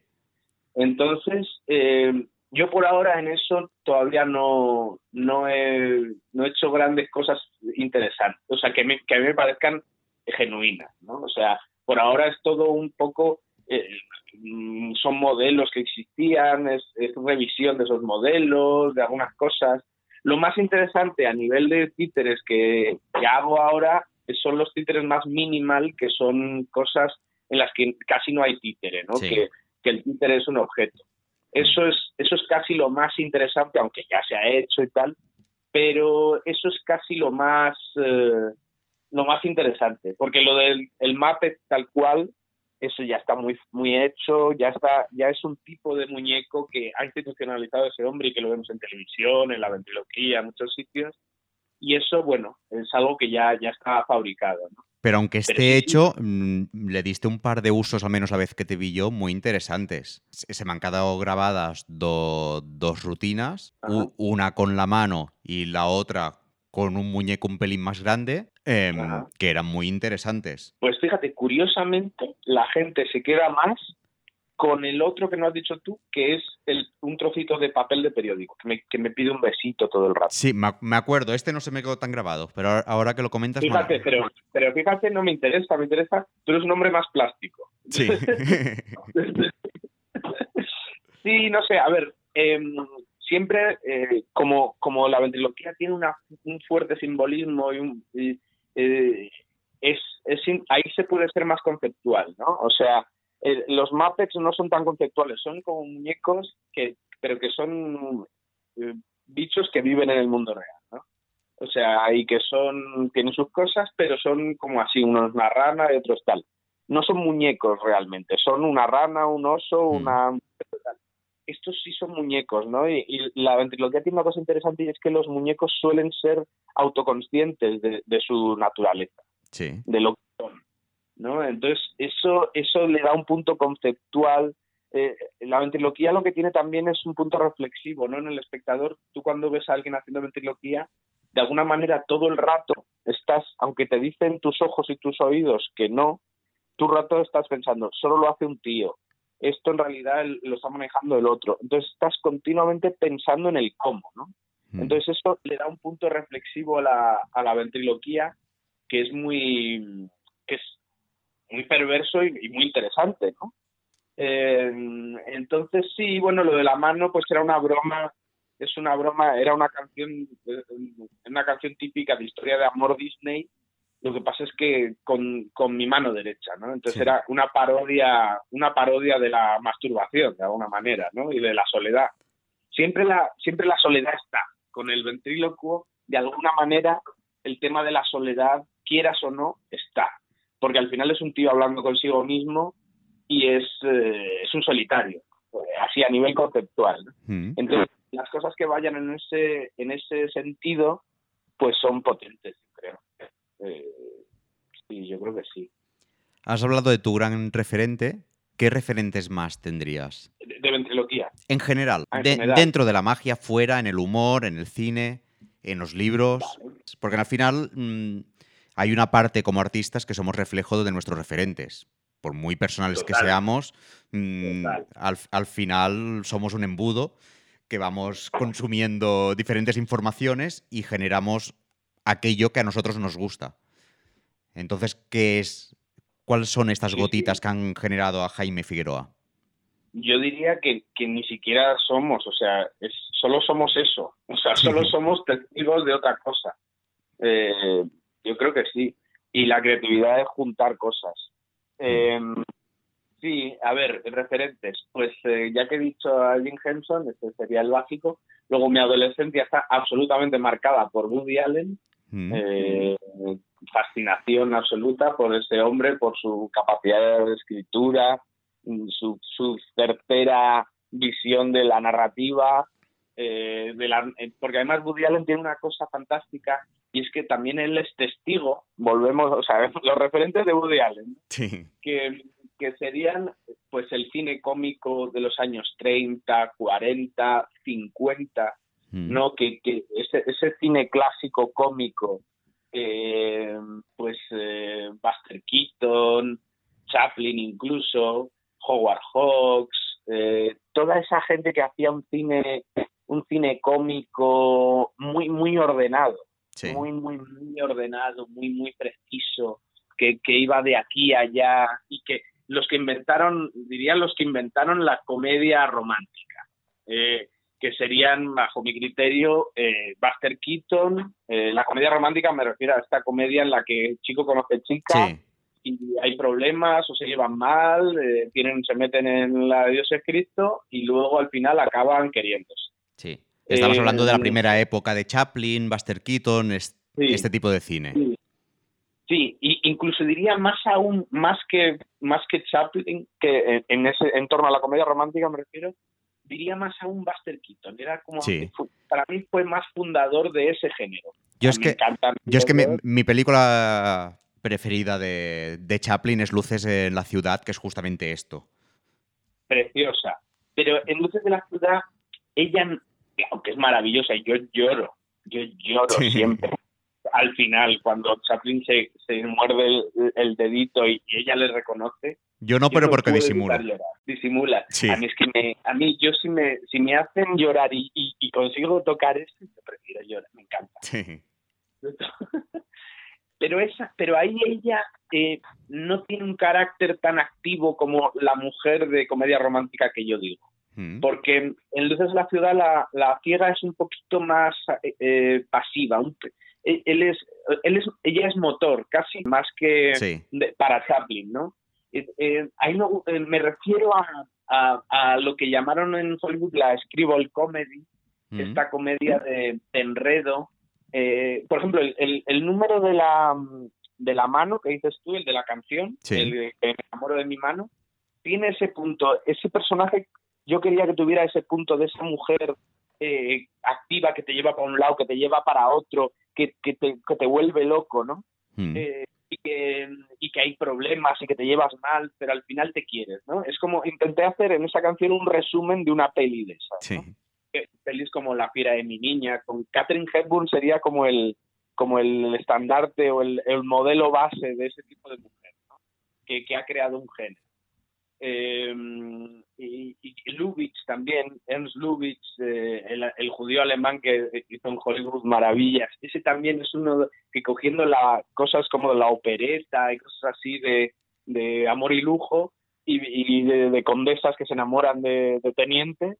Entonces, eh, yo por ahora en eso todavía no, no, he, no he hecho grandes cosas interesantes, o sea, que, me, que a mí me parezcan genuinas, ¿no? O sea, por ahora es todo un poco, eh, mm, son modelos que existían, es, es revisión de esos modelos, de algunas cosas. Lo más interesante a nivel de títeres que, que hago ahora son los títeres más minimal, que son cosas en las que casi no hay títere, ¿no? Sí. Que, que el títere es un objeto. Eso es, eso es casi lo más interesante, aunque ya se ha hecho y tal, pero eso es casi lo más, eh, lo más interesante, porque lo del el Muppet tal cual, eso ya está muy, muy hecho, ya está, ya es un tipo de muñeco que ha institucionalizado ese hombre y que lo vemos en televisión, en la ventriloquía, en muchos sitios, y eso, bueno, es algo que ya, ya está fabricado, ¿no? Pero aunque esté sí. hecho, mm, le diste un par de usos, al menos la vez que te vi yo, muy interesantes. Se me han quedado grabadas do- dos rutinas, Ajá. una con la mano y la otra con un muñeco un pelín más grande, em, que eran muy interesantes. Pues fíjate, curiosamente, la gente se queda más con el otro que no has dicho tú, que es el, un trocito de papel de periódico, que me, que me pide un besito todo el rato. Sí, me, ac- me acuerdo, este no se me quedó tan grabado, pero ahora- que lo comentas... me- Fíjate, pero, pero fíjate, no me interesa, me interesa, tú eres un hombre más plástico. Sí. Sí, no sé, a ver, em, siempre eh, como, como la ventriloquía tiene una, un fuerte simbolismo y, un, y, eh, es, es ahí se puede ser más conceptual, ¿no? O sea, eh, los Muppets no son tan conceptuales, son como muñecos que, pero que son eh, bichos que viven en el mundo real, ¿no? O sea, y que son, tienen sus cosas, pero son como así, unos una rana y otros tal. No son muñecos realmente, son una rana, un oso, Mm. una estos sí son muñecos, ¿no? Y, y la ventriloquía tiene una cosa interesante y es que los muñecos suelen ser autoconscientes de, de su naturaleza, sí. de lo ¿no? Entonces, eso, eso le da un punto conceptual. Eh, la ventriloquía lo que tiene también es un punto reflexivo, ¿no? En el espectador, tú cuando ves a alguien haciendo ventriloquía, de alguna manera todo el rato estás, aunque te dicen tus ojos y tus oídos que no, tú rato estás pensando, solo lo hace un tío, esto en realidad lo está manejando el otro. Entonces estás continuamente pensando en el cómo, ¿no? Mm. Entonces eso le da un punto reflexivo a la, a la ventriloquía que es muy que es muy perverso y, y muy interesante, ¿no? Eh, entonces sí, bueno, lo de la mano pues era una broma, es una broma, era una canción, eh, una canción típica de historia de amor Disney. Lo que pasa es que con, con mi mano derecha, ¿no? Entonces Sí. era una parodia, una parodia de la masturbación, de alguna manera, ¿no? Y de la soledad. Siempre la, siempre la soledad está. Con el ventrílocuo, de alguna manera, el tema de la soledad, quieras o no, está. Porque al final es un tío hablando consigo mismo y es, eh, es un solitario, así a nivel conceptual. ¿no? Mm. Entonces, las cosas que vayan en ese, en ese sentido, pues son potentes, creo. Eh, sí, yo creo que sí. Has hablado de tu gran referente. ¿Qué referentes más tendrías? De, de ventriloquía. En general, Ah, en de- general. dentro de la magia, fuera, en el humor, en el cine, en los libros. Porque al final mm, hay una parte como artistas que somos reflejo de nuestros referentes. Por muy personales que seamos, mm, al, al final somos un embudo que vamos consumiendo diferentes informaciones y generamos aquello que a nosotros nos gusta. Entonces, ¿qué es, ¿cuáles son estas gotitas que han generado a Jaime Figueroa? Yo diría que, que ni siquiera somos, o sea, es, solo somos eso, o sea, solo somos testigos de otra cosa. Eh, yo creo que sí. Y la creatividad es juntar cosas. Eh, sí, a ver, referentes. Pues eh, ya que he dicho a Jim Henson, este sería el básico. Luego mi adolescencia está absolutamente marcada por Woody Allen. Mm. Eh, fascinación absoluta por ese hombre, por su capacidad de escritura, mm, su, su certera visión de la narrativa, eh, de la, eh, porque además Woody Allen tiene una cosa fantástica y es que también él es testigo, volvemos, o sea, los referentes de Woody Allen, Sí. que, que serían pues el cine cómico de los años 30, 40, 50, Mm. ¿no? Que, que ese, ese cine clásico cómico, eh, pues eh, Buster Keaton, Chaplin incluso, Howard Hawks, eh, toda esa gente que hacía un cine, un cine cómico muy, muy ordenado, Sí. muy, muy, muy ordenado, muy, muy preciso, que, que iba de aquí a allá y que los que inventaron, diría los que inventaron la comedia romántica. Eh, que serían, bajo mi criterio, eh, Buster Keaton. Eh, la comedia romántica me refiero a esta comedia en la que chico conoce chica Sí. y hay problemas o se llevan mal, eh, tienen, se meten en la de Dios es Cristo y luego al final acaban queriéndose. Sí. Estamos Eh, hablando de la primera época de Chaplin, Buster Keaton, Sí. este tipo de cine. Sí. Sí, y incluso diría más aún, más que, más que Chaplin, que en, ese, en torno a la comedia romántica me refiero, diría más aún Buster Keaton. Era como, Sí. para mí fue más fundador de ese género. Yo es que, yo es que mi, mi película preferida de, de Chaplin es Luces en la ciudad, que es justamente esto. preciosa. Pero en Luces de la Ciudad, ella, aunque es maravillosa, y yo lloro, yo lloro Sí. siempre. Al final, cuando Chaplin se, se muerde el, el dedito y, y ella le reconoce, Yo no, yo pero porque disimula. Disimula. Sí. A mí es que me, a mí, yo si me, si me hacen llorar y, y, y consigo tocar esto, yo prefiero llorar, me encanta. Sí. pero esa pero ahí ella eh, no tiene un carácter tan activo como la mujer de comedia romántica que yo digo Mm. porque en Luces de la Ciudad la, la ciega es un poquito más eh, pasiva un- él él es, él es ella es motor casi más que Sí. de- para Chaplin no Eh, eh, ahí no- eh, me refiero a, a, a lo que llamaron en Hollywood la scribble comedy Mm. esta comedia de, de enredo. Eh, por ejemplo, el, el- el número de la, de la mano que dices tú, el de la canción, Sí. el de que me enamoro de mi mano, tiene ese punto, ese personaje, yo quería que tuviera ese punto de esa mujer eh, activa que te lleva para un lado, que te lleva para otro, que, que, te, que te vuelve loco, ¿no? Mm. Eh, y, que, y que hay problemas y que te llevas mal, pero al final te quieres, ¿no? Es como intenté hacer en esa canción un resumen de una peli de esas, Sí. ¿no? pelis como La fiera de mi niña, con Catherine Hepburn sería como el como el estandarte o el, el modelo base de ese tipo de mujer, ¿no? que, que ha creado un género. Eh, y, y Lubitsch también, Ernst Lubitsch, eh, el, el judío alemán que hizo en Hollywood maravillas, ese también es uno que cogiendo la, cosas como la opereta y cosas así de, de amor y lujo y, y de, de condesas que se enamoran de, de teniente,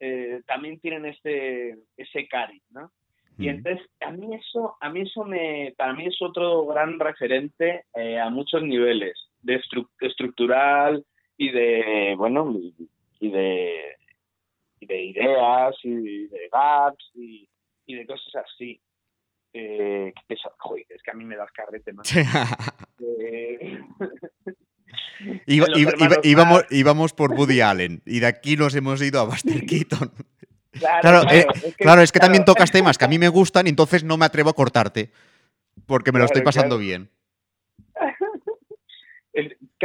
eh, también tienen ese, ese cariz, ¿no? Y entonces a mí eso, a mí eso me, para mí es otro gran referente eh, a muchos niveles, de estru- estructural y de, bueno, y, de, y de ideas y de gags y, y de cosas así. Eh, pesado. Joder, es que a mí me das carrete, más. Eh, Iba- iba- iba- íbamos, íbamos por Woody Allen y de aquí nos hemos ido a Buster Keaton. Claro, Claro, eh, es claro, es que también tocas temas que a mí me gustan y entonces no me atrevo a cortarte. Porque me lo estoy pasando bien.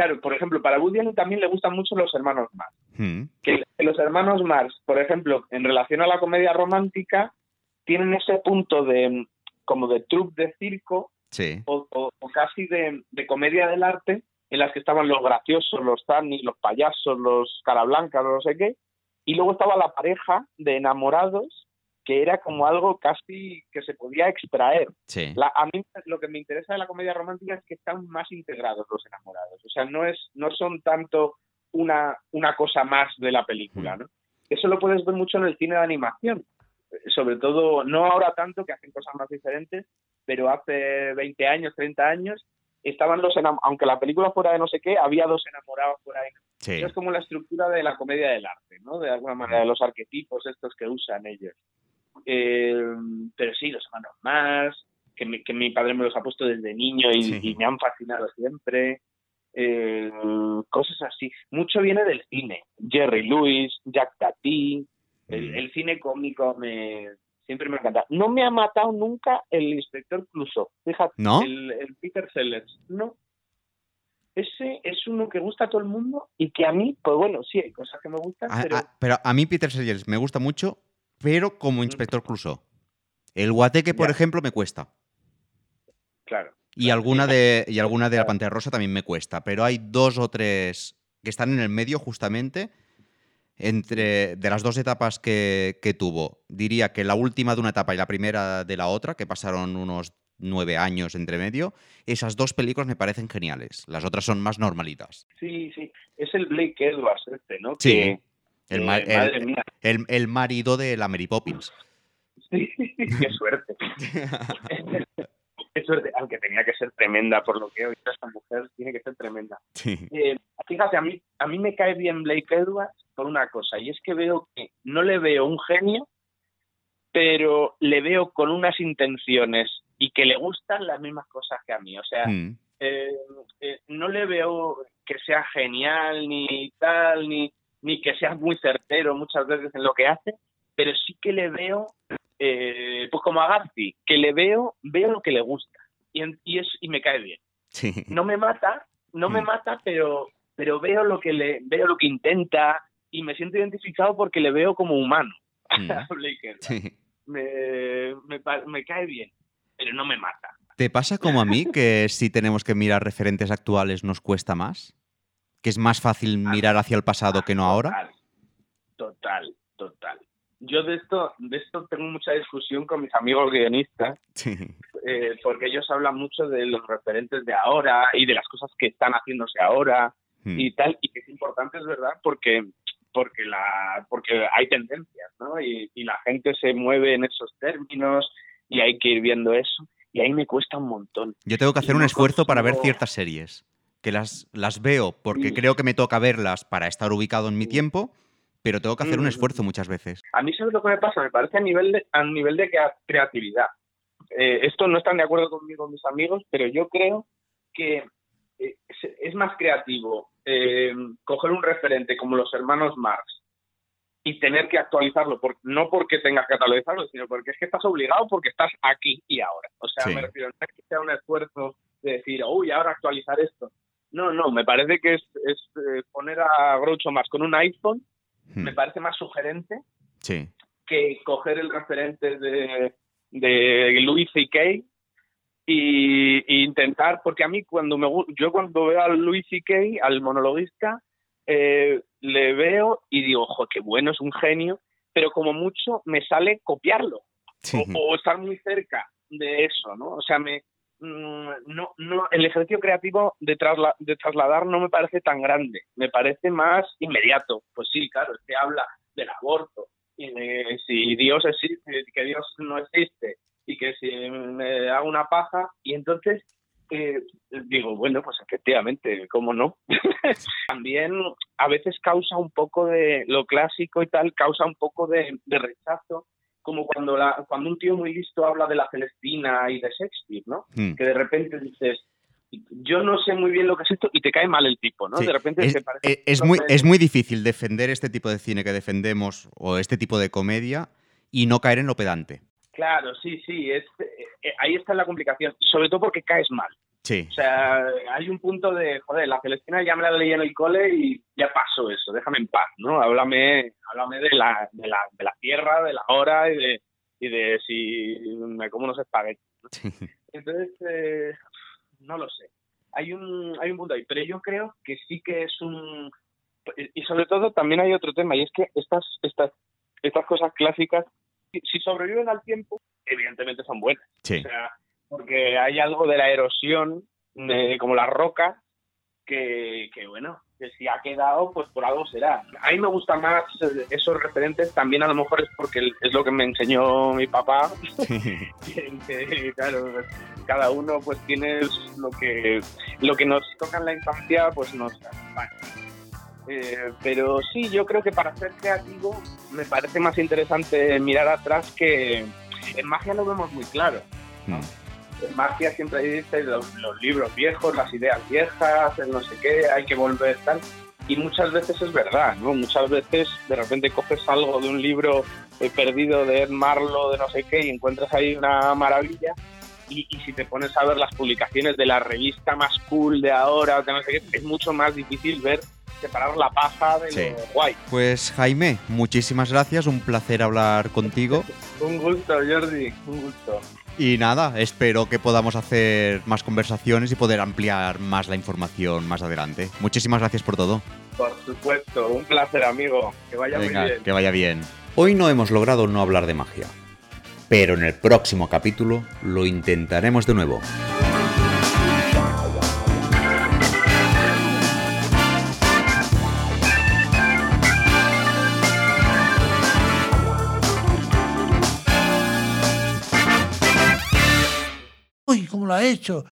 Claro, por ejemplo, para Woody Allen también le gustan mucho los hermanos Marx. Mm, Que los hermanos Marx, por ejemplo, en relación a la comedia romántica, tienen ese punto de como de troupe de circo Sí. o, o- o casi de, de comedia del arte en las que estaban los graciosos, los tanis, los payasos, los cara blancas, no sé qué, y luego estaba la pareja de enamorados que era como algo casi que se podía extraer. Sí. La- a mí lo que me interesa de la comedia romántica es que están más integrados los enamorados. O sea, no es no son tanto una, una cosa más de la película, ¿no? Eso lo puedes ver mucho en el cine de animación. Sobre todo, no ahora tanto, que hacen cosas más diferentes, pero hace 20 años, 30 años, estaban los aunque la película fuera de no sé qué, había dos enamorados por ahí. Sí. Es como la estructura de la comedia del arte, ¿no? De alguna manera, de los arquetipos estos que usan ellos. Eh, pero sí, los hermanos más, que mi, que mi padre me los ha puesto desde niño y, Sí. y me han fascinado siempre. Eh, cosas así. Mucho viene del cine. Jerry Lewis, Jack Tati, el, Mm. el cine cómico me siempre me encanta. No me ha matado nunca el inspector Clouseau. Fíjate, ¿No? el, el Peter Sellers. No. Ese es uno que gusta a todo el mundo y que a mí, pues bueno, sí, hay cosas que me gustan, A- pero a- pero a mí Peter Sellers me gusta mucho, pero como Inspector Clouseau. El guateque, por Ya. ejemplo, me cuesta. claro. Y alguna de, y alguna de la Pantera Rosa también me cuesta. Pero hay dos o tres que están en el medio, justamente, entre de las dos etapas que, que tuvo. Diría que la última de una etapa y la primera de la otra, que pasaron unos nueve años entre medio, esas dos películas me parecen geniales. Las otras son más normalitas. Sí, sí. Es el Blake Edwards este, ¿no? Sí. Que- El, ma- el- el- el marido de la Mary Poppins. Sí, qué suerte. qué suerte. Aunque tenía que ser tremenda por lo que he oído esta mujer, tiene que ser tremenda. Sí. Eh, fíjate, a mí, a mí me cae bien Blake Edwards por una cosa, y es que veo que no le veo un genio, pero le veo con unas intenciones y que le gustan las mismas cosas que a mí. O sea, Mm. eh, eh, no le veo que sea genial ni tal, ni, ni que sea muy certero muchas veces en lo que hace, pero sí que le veo, eh, pues como a Garci, que le veo, veo lo que le gusta y, y, es, y me cae bien. Sí. No me mata, no me Mm. mata, pero, pero veo lo que le, veo lo que intenta y me siento identificado porque le veo como humano. Mm. Sí. me, me, me cae bien, pero no me mata. ¿Te pasa como a mí que si tenemos que mirar referentes actuales nos cuesta más? ¿Que es más fácil mirar hacia el pasado que no ahora? Total, total. Yo de esto, de esto tengo mucha discusión con mis amigos guionistas, Sí. eh, porque ellos hablan mucho de los referentes de ahora y de las cosas que están haciéndose ahora Mm. y tal, y que es importante, es verdad, porque porque la porque hay tendencias, ¿no? Y, y la gente se mueve en esos términos y hay que ir viendo eso. Y ahí me cuesta un montón. Yo tengo que hacer y un esfuerzo para ver ciertas series. Que las, las veo porque Sí. creo que me toca verlas para estar ubicado en mi tiempo, pero tengo que hacer un Mm. esfuerzo muchas veces. A mí, ¿sabes lo que me pasa? Me parece a nivel de, a nivel de crea- creatividad. Eh, esto no están de acuerdo conmigo mis amigos, pero yo creo que eh, es, es más creativo eh, coger un referente como los hermanos Marx y tener que actualizarlo, por- no porque tengas que actualizarlo, sino porque es que estás obligado porque estás aquí y ahora. O sea, Sí. me refiero, no es que sea un esfuerzo de decir, uy, ahora actualizar esto. No, no, me parece que es, es, eh, poner a Groucho Marx con un iPhone, Mm. me parece más sugerente Sí. que coger el referente de, de Louis C.K. y, y intentar, porque a mí cuando me yo cuando veo a Louis C.K., al monologuista, eh, le veo y digo, ojo, qué bueno, es un genio, pero como mucho me sale copiarlo Sí. o, o estar muy cerca de eso, ¿no? O sea, me no, no, el ejercicio creativo de, trasla- de trasladar no me parece tan grande, me parece más inmediato. Pues sí, claro, que habla del aborto y de si Dios existe, que Dios no existe y que si me hago una paja y entonces eh, digo, bueno, pues efectivamente, ¿cómo no? También a veces causa un poco de lo clásico y tal, causa un poco de rechazo como cuando, la, cuando un tío muy listo habla de la Celestina y de Shakespeare, ¿no? Mm. Que de repente dices, yo no sé muy bien lo que es esto y te cae mal el tipo, ¿no? Sí, De repente es, te parece... es muy, es muy difícil defender este tipo de cine que defendemos o este tipo de comedia y no caer en lo pedante. Claro, sí, sí, es, eh, eh, ahí está la complicación, sobre todo porque caes mal. Sí. O sea, hay un punto de, joder, la Celestina ya me la leí en el cole y ya pasó eso, déjame en paz, ¿no? Háblame, háblame de la, de la, de la tierra, de la hora y de, y de si me como unos espaguetis. ¿no? Entonces, eh, no lo sé. Hay un, hay un punto ahí, pero yo creo que sí que es un... Y sobre todo también hay otro tema, y es que estas, estas, estas cosas clásicas, si- si sobreviven al tiempo, evidentemente son buenas. Sí. O sea, porque hay algo de la erosión, de, como la roca, que, que, bueno, que si ha quedado, pues por algo será. A mí me gustan más esos referentes, también a lo mejor es porque es lo que me enseñó mi papá, que, claro, cada uno pues tiene lo que, lo que nos toca en la infancia, pues nos acompaña. Eh, pero sí, yo creo que para ser creativo me parece más interesante mirar atrás que en magia lo vemos muy claro. Mm. En magia siempre dice los, los libros viejos, las ideas viejas, el no sé qué, hay que volver tal. Y muchas veces es verdad, ¿no? Muchas veces de repente coges algo de un libro eh, perdido de Ed Marlowe, de no sé qué, y encuentras ahí una maravilla. Y, y si te pones a ver las publicaciones de la revista más cool de ahora, de no sé qué, es mucho más difícil ver, separar la paja de Sí. lo guay. Pues Jaime, muchísimas gracias, un placer hablar contigo. Un gusto, Jordi, un gusto. Y nada, espero que podamos hacer más conversaciones y poder ampliar más la información más adelante. Muchísimas gracias por todo. Por supuesto, un placer, amigo. Que vaya Venga, muy bien. que vaya bien. Hoy no hemos logrado no hablar de magia, pero en el próximo capítulo lo intentaremos de nuevo. ¿Cómo lo ha hecho?